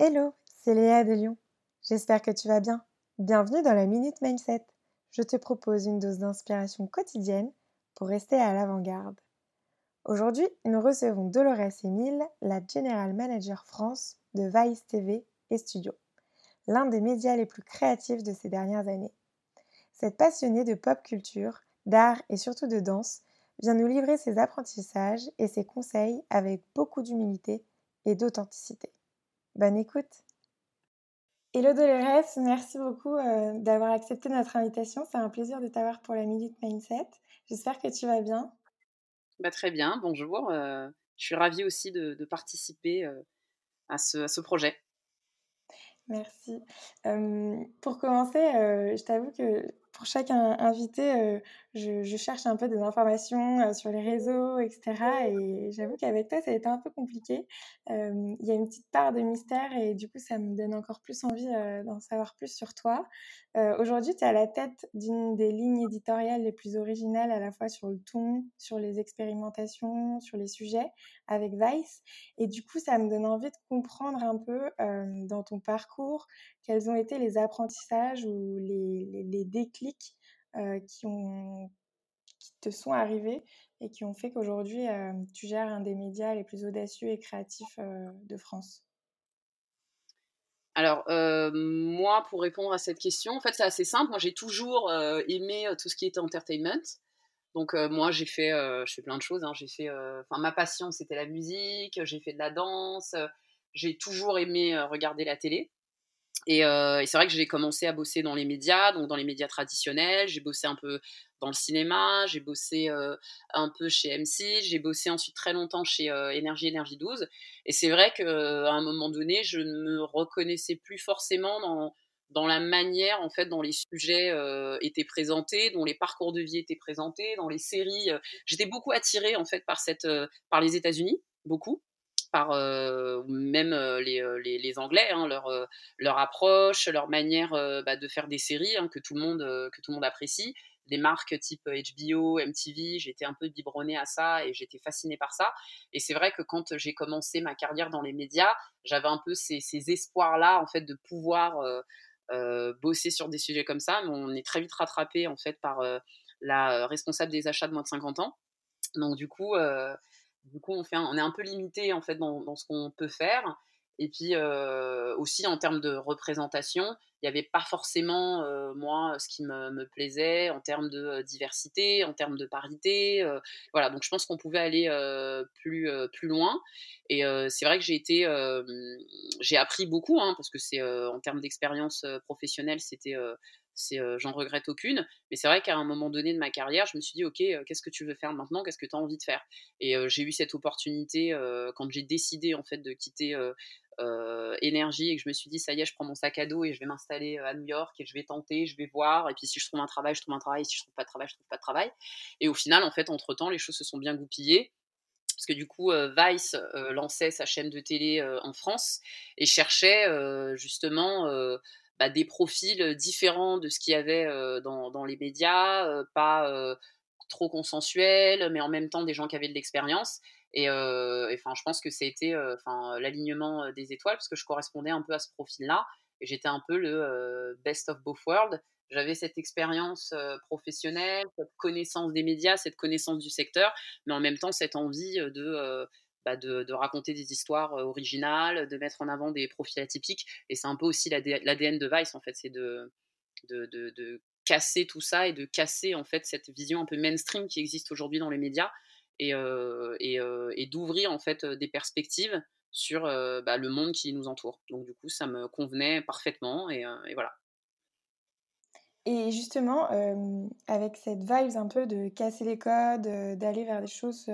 Hello, c'est Léa de Lyon. J'espère que tu vas bien. Bienvenue dans la Minute Mindset. Je te propose une dose d'inspiration quotidienne pour rester à l'avant-garde. Aujourd'hui, nous recevons Dolores Emile, la General Manager France de Vice TV et Studio, l'un des médias les plus créatifs de ces dernières années. Cette passionnée de pop culture, d'art et surtout de danse vient nous livrer ses apprentissages et ses conseils avec beaucoup d'humilité et d'authenticité. Bonne écoute Hello Dolores, merci beaucoup euh, d'avoir accepté notre invitation. C'est un plaisir de t'avoir pour la Minute Mindset. J'espère que tu vas bien. Bah, très bien, bonjour. Euh, je suis ravie aussi de, participer euh, à, ce, à, ce, projet. Merci. pour commencer, je t'avoue que pour chaque invité, je, cherche un peu des informations sur les réseaux, etc. Et j'avoue qu'avec toi, ça a été un peu compliqué. Il y a une petite part de mystère et du coup, ça me donne encore plus envie d'en savoir plus sur toi. Aujourd'hui, tu es à la tête d'une des lignes éditoriales les plus originales à la fois sur le ton, sur les expérimentations, sur les sujets avec Vice. Et du coup, ça me donne envie de comprendre un peu dans ton parcours quels ont été les apprentissages ou les, les déclics qui te sont arrivés et qui ont fait qu'aujourd'hui, tu gères un des médias les plus audacieux et créatifs de France? Alors, moi, pour répondre à cette question, en fait, c'est assez simple. Moi, j'ai toujours aimé tout ce qui était entertainment. Donc, moi, j'ai fait, je fais plein de choses. Hein. J'ai fait, enfin, ma passion, c'était la musique. J'ai fait de la danse. J'ai toujours aimé regarder la télé. Euh, et, c'est vrai que j'ai commencé à bosser dans les médias, donc dans les médias traditionnels. J'ai bossé un peu dans le cinéma, j'ai bossé euh, un peu chez M6, j'ai bossé ensuite très longtemps chez euh, Énergie Énergie 12. Et c'est vrai qu'à un moment donné, je ne me reconnaissais plus forcément dans, dans la manière en fait dont les sujets étaient présentés, dont les parcours de vie étaient présentés, dans les séries. J'étais beaucoup attirée en fait par les États-Unis, beaucoup par même les, les, Anglais, hein, leur, leur approche, leur manière bah, de faire des séries hein, que, tout le monde, que tout le monde apprécie. Des marques type HBO, MTV, j'étais un peu biberonnée à ça et j'étais fascinée par ça. Et c'est vrai que quand j'ai commencé ma carrière dans les médias, j'avais un peu ces, ces espoirs-là en fait de pouvoir bosser sur des sujets comme ça, mais on est très vite rattrapé en fait par la responsable des achats de moins de 50 ans. Donc du coup, du coup, on, est un peu limité en fait dans, ce qu'on peut faire. Et puis euh, aussi en termes de représentation, il n'y avait pas forcément, euh, moi, ce qui me, plaisait en termes de euh, diversité, en termes de parité. voilà, donc je pense qu'on pouvait aller plus, plus loin. Et c'est vrai que j'ai été, j'ai appris beaucoup, hein, parce que c'est en termes d'expérience professionnelle, c'était j'en regrette aucune. Mais c'est vrai qu'à un moment donné de ma carrière, je me suis dit, OK, qu'est-ce que tu veux faire maintenant? Qu'est-ce que tu as envie de faire? Et j'ai eu cette opportunité quand j'ai décidé en fait de quitter énergie et que je me suis dit, ça y est, je prends mon sac à dos et je vais m'installer à New York et je vais tenter, je vais voir. Et puis si je trouve un travail, je trouve un travail. Si je trouve pas de travail, je trouve pas de travail. Et au final, en fait, entre-temps, les choses se sont bien goupillées parce que du coup, Vice lançait sa chaîne de télé en France et cherchait justement bah, des profils différents de ce qu'il y avait dans, les médias, pas trop consensuels, mais en même temps des gens qui avaient de l'expérience. Et enfin, je pense que c'était enfin l'alignement des étoiles parce que je correspondais un peu à ce profil-là et j'étais un peu le best of both worlds. J'avais cette expérience professionnelle, cette connaissance des médias, cette connaissance du secteur, mais en même temps cette envie de bah, de, raconter des histoires originales, de mettre en avant des profils atypiques. Et c'est un peu aussi l'ADN de Vice, en fait, c'est de, casser tout ça et de casser, en fait, cette vision un peu mainstream qui existe aujourd'hui dans les médias et, et, d'ouvrir, en fait, des perspectives sur bah, le monde qui nous entoure. Donc, du coup, ça me convenait parfaitement et, voilà. Et justement, avec cette vibe un peu de casser les codes, d'aller vers des choses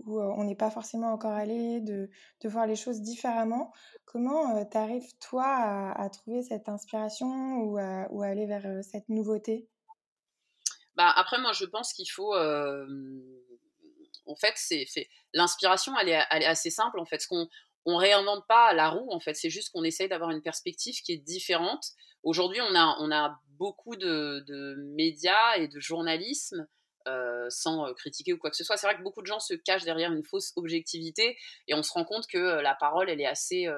où on n'est pas forcément encore allé, de, voir les choses différemment. Comment tu arrives, toi, à, trouver cette inspiration ou à, aller vers cette nouveauté? Bah, Après, moi, je pense qu'il faut... en fait, c'est, l'inspiration, elle est, assez simple. En fait, ce qu'on on réinvente pas la roue, en fait. C'est juste qu'on essaye d'avoir une perspective qui est différente. Aujourd'hui, on a, beaucoup de, médias et de journalisme sans euh, critiquer ou quoi que ce soit. C'est vrai que beaucoup de gens se cachent derrière une fausse objectivité et on se rend compte que euh, la parole, elle est assez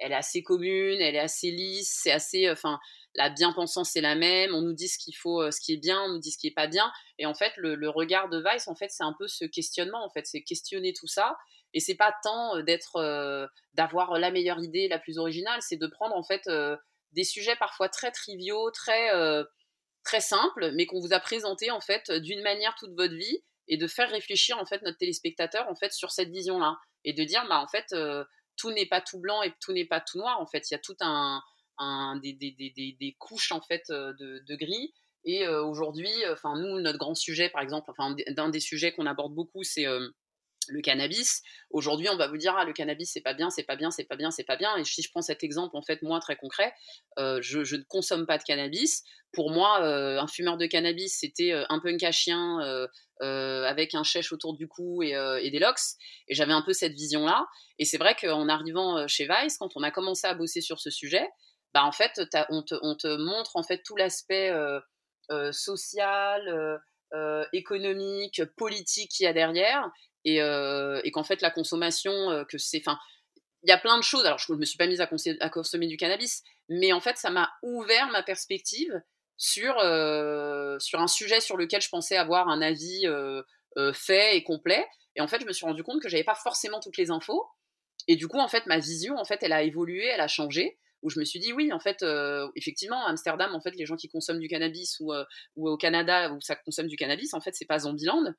elle est assez commune, elle est assez lisse, c'est assez, enfin, la bien-pensance c'est la même, on nous dit ce qu'il faut, ce qui est bien, on nous dit ce qui est pas bien, et en fait, le, regard de Vice, en fait, c'est un peu ce questionnement, en fait, c'est questionner tout ça, et c'est pas tant d'avoir la meilleure idée, la plus originale, c'est de prendre en fait des sujets parfois très triviaux, très très simples, mais qu'on vous a présentés en fait d'une manière toute votre vie, et de faire réfléchir en fait notre téléspectateur en fait sur cette vision-là, et de dire bah en fait tout n'est pas tout blanc et tout n'est pas tout noir. En fait, il y a tout un, des, des, des, des, couches en fait de, de gris. Et aujourd'hui, enfin nous, notre grand sujet, par exemple, enfin d'un des sujets qu'on aborde beaucoup, c'est le cannabis. Aujourd'hui, on va vous dire ah le cannabis c'est pas bien, c'est pas bien, c'est pas bien, c'est pas bien. Et si je prends cet exemple en fait moi très concret, je, ne consomme pas de cannabis. Pour moi, un fumeur de cannabis c'était un punk à chien avec un chèche autour du cou et, des locks. Et j'avais un peu cette vision là. Et c'est vrai qu'en arrivant chez Vice, quand on a commencé à bosser sur ce sujet, bah en fait on te, on te, montre en fait tout l'aspect social. économique, politique qu'il y a derrière, et, qu'en fait la consommation, que c'est, enfin, il y a plein de choses. Alors je ne me suis pas mise à, consommer du cannabis, mais en fait ça m'a ouvert ma perspective sur sur un sujet sur lequel je pensais avoir un avis fait et complet. Et en fait je me suis rendu compte que j'avais pas forcément toutes les infos. Et du coup en fait ma vision en fait elle a évolué, elle a changé où je me suis dit oui en fait effectivement Amsterdam en fait les gens qui consomment du cannabis ou, ou au Canada où ça consomme du cannabis en fait c'est pas Zombieland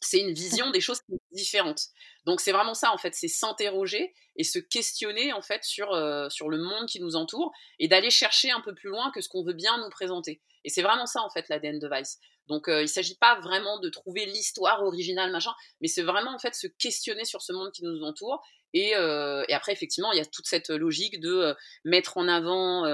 c'est une vision des choses différentes. Donc c'est vraiment ça en fait, c'est s'interroger et se questionner en fait sur, euh, sur le monde qui nous entoure et d'aller chercher un peu plus loin que ce qu'on veut bien nous présenter. Et c'est vraiment ça en fait l'ADN de Vice. Donc euh, il ne s'agit pas vraiment de trouver l'histoire originale machin, mais c'est vraiment en fait se questionner sur ce monde qui nous entoure. Et, euh, et après effectivement il y a toute cette logique de mettre en avant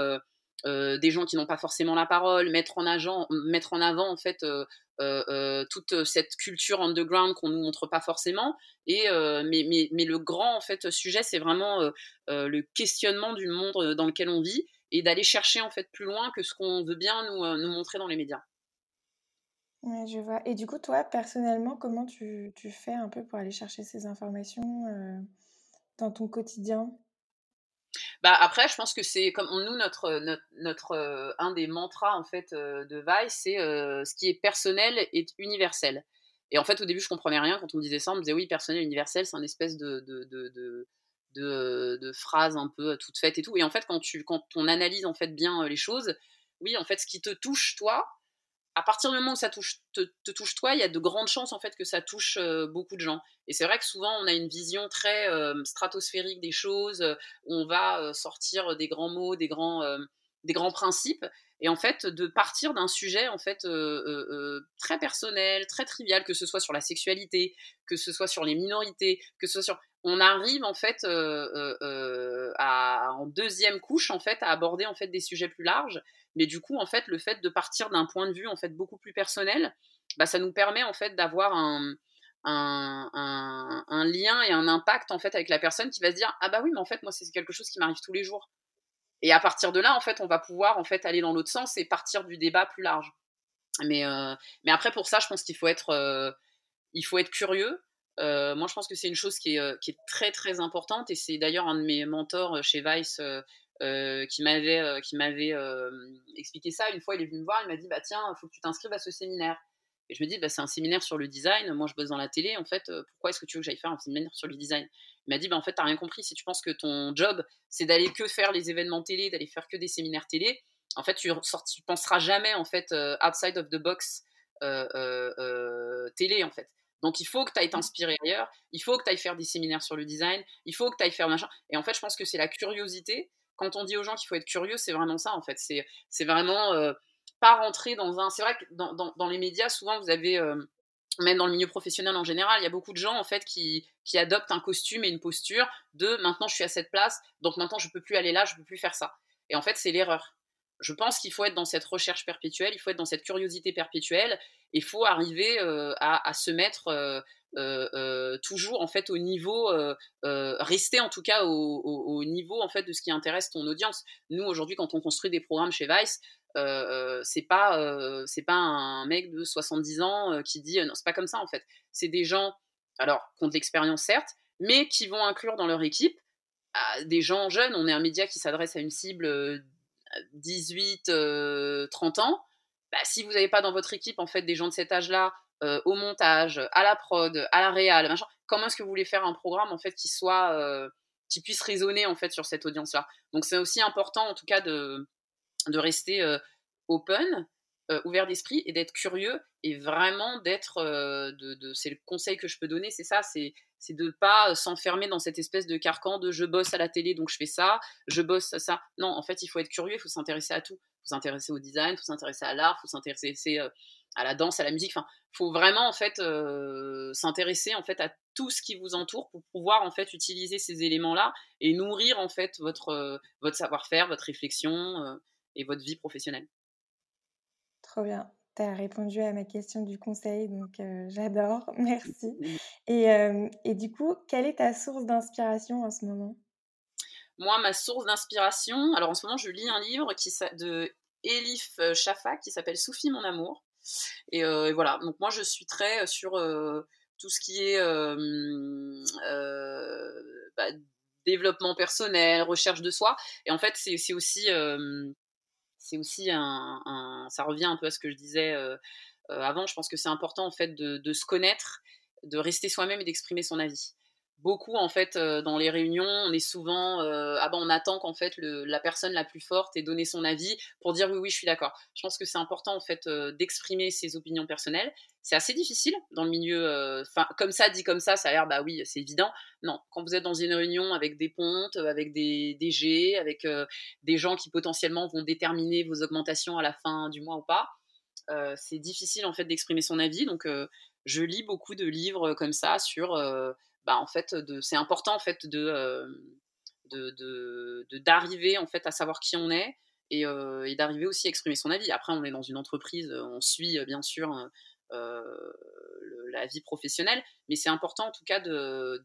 euh, des gens qui n'ont pas forcément la parole, mettre en, agent, mettre en avant en fait euh, euh, toute cette culture underground qu'on nous montre pas forcément. Et mais, mais, mais, le grand en fait sujet, c'est vraiment le questionnement du monde dans lequel on vit et d'aller chercher en fait plus loin que ce qu'on veut bien nous, nous, montrer dans les médias. je vois. Et du coup, toi, personnellement, comment tu, tu, fais un peu pour aller chercher ces informations dans ton quotidien? Bah après, je pense que c'est comme nous notre notre, notre euh, un des mantras en fait euh, de Vice, c'est euh, ce qui est personnel est universel. Et en fait, au début, je comprenais rien quand on me disait ça. On me disait oui, personnel universel, c'est un espèce de de, de, de un peu toute faite et tout. Et en fait, quand tu quand on analyse en fait bien les choses, oui, en fait, ce qui te touche toi, à partir du moment où ça touche, te, touche toi, il y a de grandes chances en fait que ça touche euh, beaucoup de gens. Et c'est vrai que souvent on a une vision très euh, stratosphérique des choses, où on va euh, sortir des grands mots, des grands, des grands principes, et en fait de partir d'un sujet en fait très personnel, très trivial, que ce soit sur la sexualité, que ce soit sur les minorités, que ce soit on arrive en fait à, en deuxième couche en fait à aborder en fait des sujets plus larges mais du coup, en fait, le fait de partir d'un point de vue en fait beaucoup plus personnel, bah, ça nous permet en fait d'avoir un, un, lien et un impact en fait avec la personne qui va se dire ah bah oui mais en fait moi c'est quelque chose qui m'arrive tous les jours et à partir de là en fait on va pouvoir en fait aller dans l'autre sens et partir du débat plus large. Mais euh, mais après pour ça je pense qu'il faut être euh, il faut être curieux. Euh, moi je pense que c'est une chose qui est, qui est très très importante et c'est d'ailleurs un de mes mentors chez Vice euh, qui m'avait euh, qui m'avait euh, expliqué ça. Une fois, il est venu me voir, il m'a dit bah tiens, il faut que tu t'inscrives à ce séminaire. Et je me dis bah c'est un séminaire sur le design. Moi, je bosse dans la télé. En fait, pourquoi est-ce que tu veux que j'aille faire un séminaire sur le design? Il m'a dit bah en fait, t'as rien compris. Si tu penses que ton job c'est d'aller que faire les événements télé, d'aller faire que des séminaires télé, en fait, tu, tu penseras jamais en fait outside of the box télé en fait. Donc il faut que tu ailles t'inspirer ailleurs, il faut que tu ailles faire des séminaires sur le design, il faut que tu ailles faire machin. Et en fait, je pense que c'est la curiosité quand on dit aux gens qu'il faut être curieux, c'est vraiment ça en fait. C'est vraiment euh, pas rentrer dans un. C'est vrai que dans, les médias, souvent vous avez. Euh, même dans le milieu professionnel en général, il y a beaucoup de gens en fait qui, adoptent un costume et une posture de maintenant je suis à cette place, donc maintenant je peux plus aller là, je peux plus faire ça. Et en fait, c'est l'erreur. Je pense qu'il faut être dans cette recherche perpétuelle, il faut être dans cette curiosité perpétuelle, il faut arriver euh, à, se mettre euh, euh, toujours en fait au niveau, rester en tout cas au, niveau en fait de ce qui intéresse ton audience. Nous aujourd'hui, quand on construit des programmes chez Vice, c'est pas c'est pas un mec de 70 ans qui dit non, c'est pas comme ça en fait. C'est des gens alors qui ont de l'expérience certes, mais qui vont inclure dans leur équipe des gens jeunes. On est un média qui s'adresse à une cible 18, 30 ans. Bah, si vous n'avez pas dans votre équipe en fait des gens de cet âge-là, au montage, à la prod, à la réal, comment est-ce que vous voulez faire un programme en fait qui soit qui puisse résonner en fait sur cette audience-là? Donc c'est aussi important en tout cas de, de rester open, ouvert d'esprit et d'être curieux et vraiment d'être, de, c'est le conseil que je peux donner, c'est ça, c'est c'est de pas s'enfermer dans cette espèce de carcan de je bosse à la télé donc je fais ça, je bosse ça, ça. Non, en fait il faut être curieux, il faut s'intéresser à tout, il faut s'intéresser au design, il faut s'intéresser à l'art, il faut s'intéresser à la danse, à la musique. Enfin, faut vraiment en fait s'intéresser en fait à tout ce qui vous entoure pour pouvoir en fait utiliser ces éléments-là et nourrir en fait votre votre savoir-faire, votre réflexion et votre vie professionnelle. Trop bien. Tu as répondu à ma question du conseil, donc j'adore, merci. Et, et, du coup, quelle est ta source d'inspiration en ce moment? Moi, ma source d'inspiration, alors en ce moment, je lis un livre qui, de Elif Shafa qui s'appelle Soufi mon amour. Et, voilà, donc moi je suis très sur tout ce qui est bah, développement personnel, recherche de soi. Et en fait, c'est aussi, c'est aussi un, ça revient un peu à ce que je disais avant. Je pense que c'est important en fait de se connaître, de rester soi-même et d'exprimer son avis beaucoup en fait dans les réunions, on est souvent ah ben on attend qu'en fait la personne la plus forte ait donné son avis pour dire oui oui je suis d'accord. Je pense que c'est important en fait d'exprimer ses opinions personnelles. C'est assez difficile dans le milieu, enfin comme ça dit comme ça, ça a l'air bah oui c'est évident. Non, quand vous êtes dans une réunion avec des pontes, avec des DG, avec des gens qui potentiellement vont déterminer vos augmentations à la fin du mois ou pas, c'est difficile en fait d'exprimer son avis. Donc je lis beaucoup de livres comme ça sur bah, en fait, c'est important en fait de d'arriver en fait à savoir qui on est et, d'arriver aussi à exprimer son avis. Après, on est dans une entreprise, on suit bien sûr la vie professionnelle, mais c'est important en tout cas de,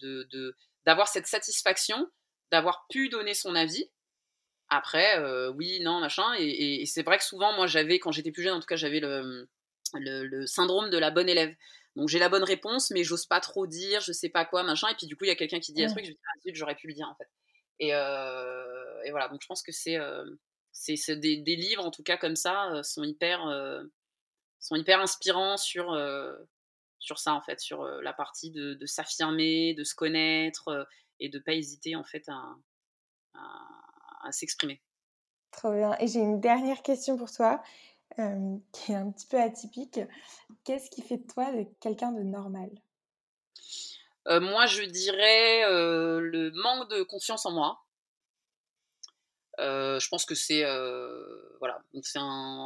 d'avoir cette satisfaction d'avoir pu donner son avis. Après, oui, non, machin. Et, c'est vrai que souvent, moi, j'avais, quand j'étais plus jeune, en tout cas, j'avais le, syndrome de la bonne élève. Donc j'ai la bonne réponse, mais j'ose pas trop dire, je sais pas quoi, machin. Et puis du coup, il y a quelqu'un qui dit un truc, je dis, ah, j'aurais pu le dire en fait. Et, euh, et, voilà, donc je pense que c'est euh, c'est des, des, livres, en tout cas comme ça, euh, sont, hyper, sont hyper inspirants sur, sur ça en fait, sur la partie de, de s'affirmer, de se connaître et de pas hésiter en fait à, à, à s'exprimer. Trop bien. Et j'ai une dernière question pour toi. qui est un petit peu atypique. Qu'est-ce qui fait de toi quelqu'un de normal? Moi, je dirais le manque de confiance en moi. je pense que c'est voilà.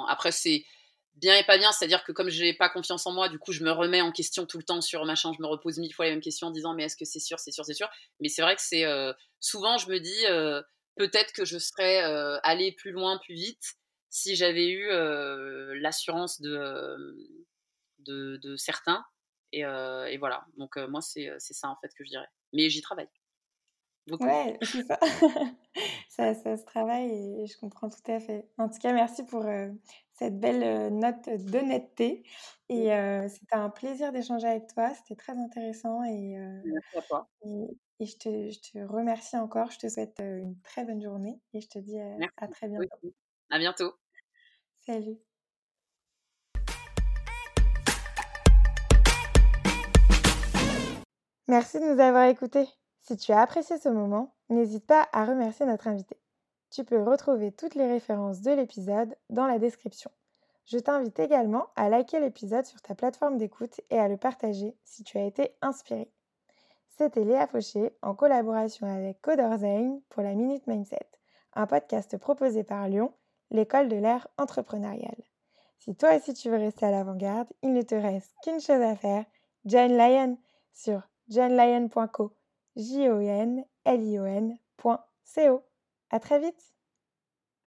Après, c'est bien et pas bien, c'est-à-dire que comme je n'ai pas confiance en moi, du coup, je me remets en question tout le temps sur machin, je me repose mille fois les mêmes questions en disant mais est-ce que c'est sûr, c'est sûr, c'est sûr. Mais c'est vrai que c'est souvent, je me dis peut-être que je serais allé plus loin, plus vite si j'avais eu l'assurance de, de, certains. Et, et, voilà, donc moi, c'est ça en fait que je dirais. Mais j'y travaille. Ouais, c'est ça. ça. ça. se travaille et je comprends tout à fait. En tout cas, merci pour cette belle note d'honnêteté. Et c'était un plaisir d'échanger avec toi. C'était très intéressant. Et, merci à toi. Et, je, te, je, te, remercie encore. Je te souhaite une très bonne journée et je te dis à très bientôt. À bientôt. Salut. Merci de nous avoir écoutés. Si tu as apprécié ce moment, n'hésite pas à remercier notre invité. Tu peux retrouver toutes les références de l'épisode dans la description. Je t'invite également à liker l'épisode sur ta plateforme d'écoute et à le partager si tu as été inspiré. C'était Léa Fauché en collaboration avec Coderzain pour la Minute Mindset, un podcast proposé par Lyon l'école de l'ère entrepreneuriale. Si toi aussi tu veux rester à l'avant-garde, il ne te reste qu'une chose à faire, John Lyon sur johnlyon.co, j o n l i o n.co. À très vite